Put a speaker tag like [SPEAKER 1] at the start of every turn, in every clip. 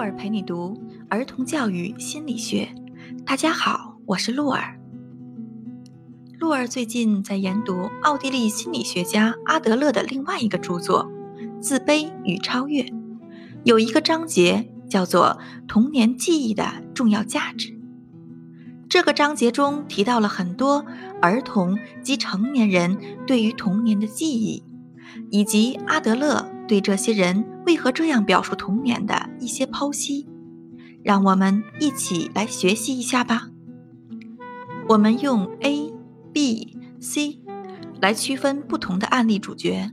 [SPEAKER 1] 儿陪你读儿童教育心理学。大家好，我是露儿。露儿最近在研读奥地利心理学家阿德勒的另外一个著作《自卑与超越》，有一个章节叫做“童年记忆的重要价值”。这个章节中提到了很多儿童及成年人对于童年的记忆，以及阿德勒对这些人为何这样表述童年的一些剖析。让我们一起来学习一下吧。我们用 A、B、C 来区分不同的案例主角。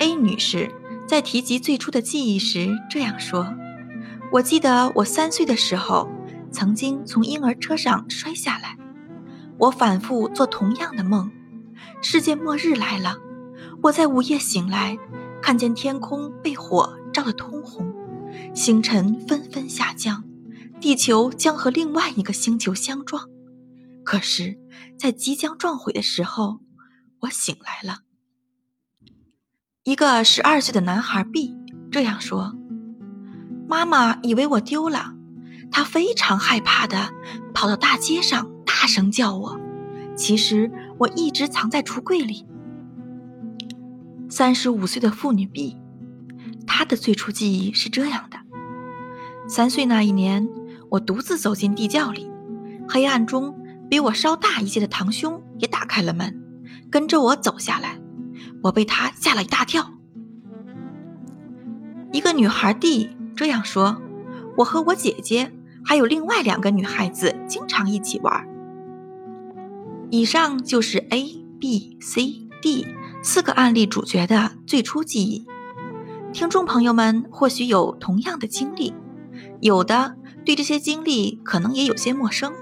[SPEAKER 1] A 女士在提及最初的记忆时这样说：“我记得我三岁的时候。”曾经从婴儿车上摔下来，我反复做同样的梦，世界末日来了。我在午夜醒来，看见天空被火照得通红，星辰纷纷下降，地球将和另外一个星球相撞。可是，在即将撞毁的时候，我醒来了。一个十二岁的男孩 B 这样说：“妈妈以为我丢了。”他非常害怕的跑到大街上，大声叫我。其实我一直藏在橱柜里。三十五岁的妇女 B，她的最初记忆是这样的：三岁那一年，我独自走进地窖里，黑暗中比我稍大一些的堂兄也打开了门，跟着我走下来。我被他吓了一大跳。一个女孩 D 这样说：“我和我姐姐。”还有另外两个女孩子经常一起玩。以上就是 A、B、C、D 四个案例主角的最初记忆。听众朋友们或许有同样的经历，有的对这些经历可能也有些陌生。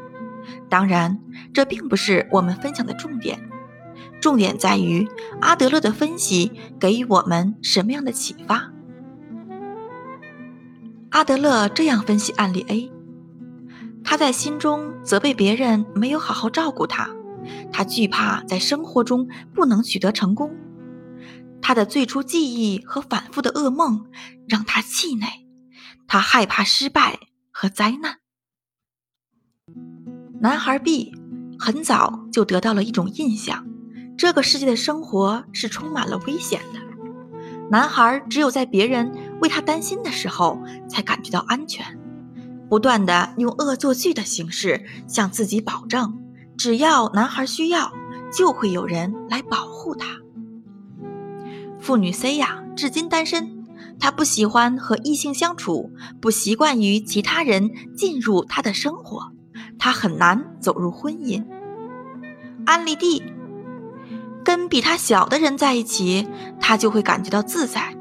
[SPEAKER 1] 当然，这并不是我们分享的重点。重点在于阿德勒的分析给予我们什么样的启发。阿德勒这样分析案例 A。他在心中责备别人没有好好照顾他，他惧怕在生活中不能取得成功，他的最初记忆和反复的噩梦让他气馁，他害怕失败和灾难。男孩 B 很早就得到了一种印象：这个世界的生活是充满了危险的。男孩只有在别人为他担心的时候，才感觉到安全。不断的用恶作剧的形式向自己保证，只要男孩需要，就会有人来保护他。妇女 C 呀，至今单身，他不喜欢和异性相处，不习惯于其他人进入他的生活，他很难走入婚姻。安利 D，跟比他小的人在一起，他就会感觉到自在，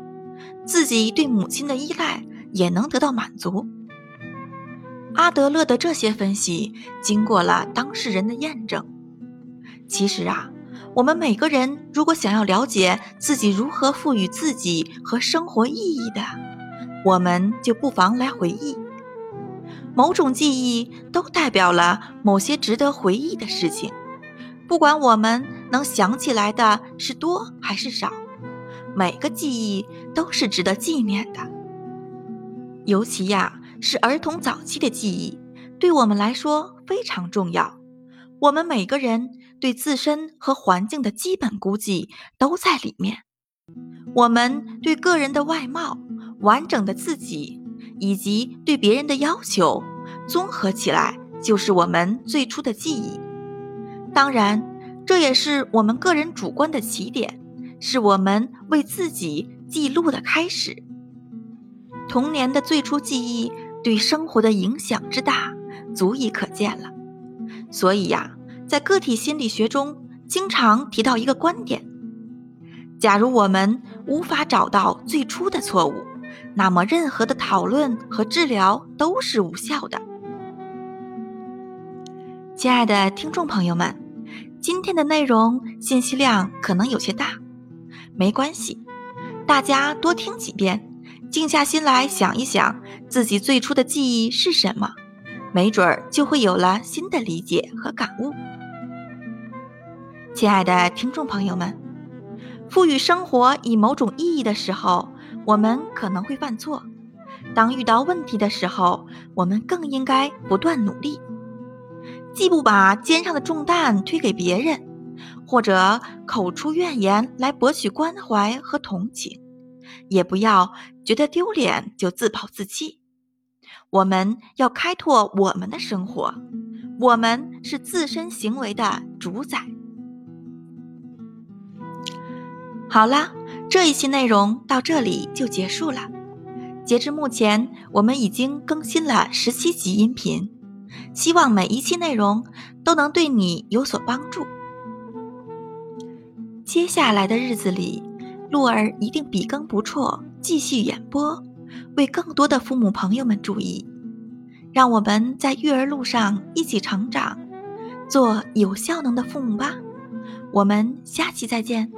[SPEAKER 1] 自己对母亲的依赖也能得到满足。阿德勒的这些分析经过了当事人的验证。其实啊，我们每个人如果想要了解自己如何赋予自己和生活意义的，我们就不妨来回忆。某种记忆都代表了某些值得回忆的事情，不管我们能想起来的是多还是少，每个记忆都是值得纪念的。尤其呀。是儿童早期的记忆，对我们来说非常重要。我们每个人对自身和环境的基本估计都在里面。我们对个人的外貌、完整的自己以及对别人的要求，综合起来就是我们最初的记忆。当然，这也是我们个人主观的起点，是我们为自己记录的开始。童年的最初记忆。对生活的影响之大，足以可见了。所以呀，在个体心理学中，经常提到一个观点：假如我们无法找到最初的错误，那么任何的讨论和治疗都是无效的。亲爱的听众朋友们，今天的内容信息量可能有些大，没关系，大家多听几遍。静下心来想一想，自己最初的记忆是什么，没准儿就会有了新的理解和感悟。亲爱的听众朋友们，赋予生活以某种意义的时候，我们可能会犯错，当遇到问题的时候，我们更应该不断努力，既不把肩上的重担推给别人，或者口出怨言来博取关怀和同情，也不要觉得丢脸就自暴自弃。我们要开拓我们的生活，我们是自身行为的主宰。好啦，这一期内容到这里就结束了。截至目前，我们已经更新了十七集音频，希望每一期内容都能对你有所帮助。接下来的日子里，鹿儿一定笔耕不辍，继续演播，为更多的父母朋友们注意。让我们在育儿路上一起成长，做有效能的父母吧。我们下期再见。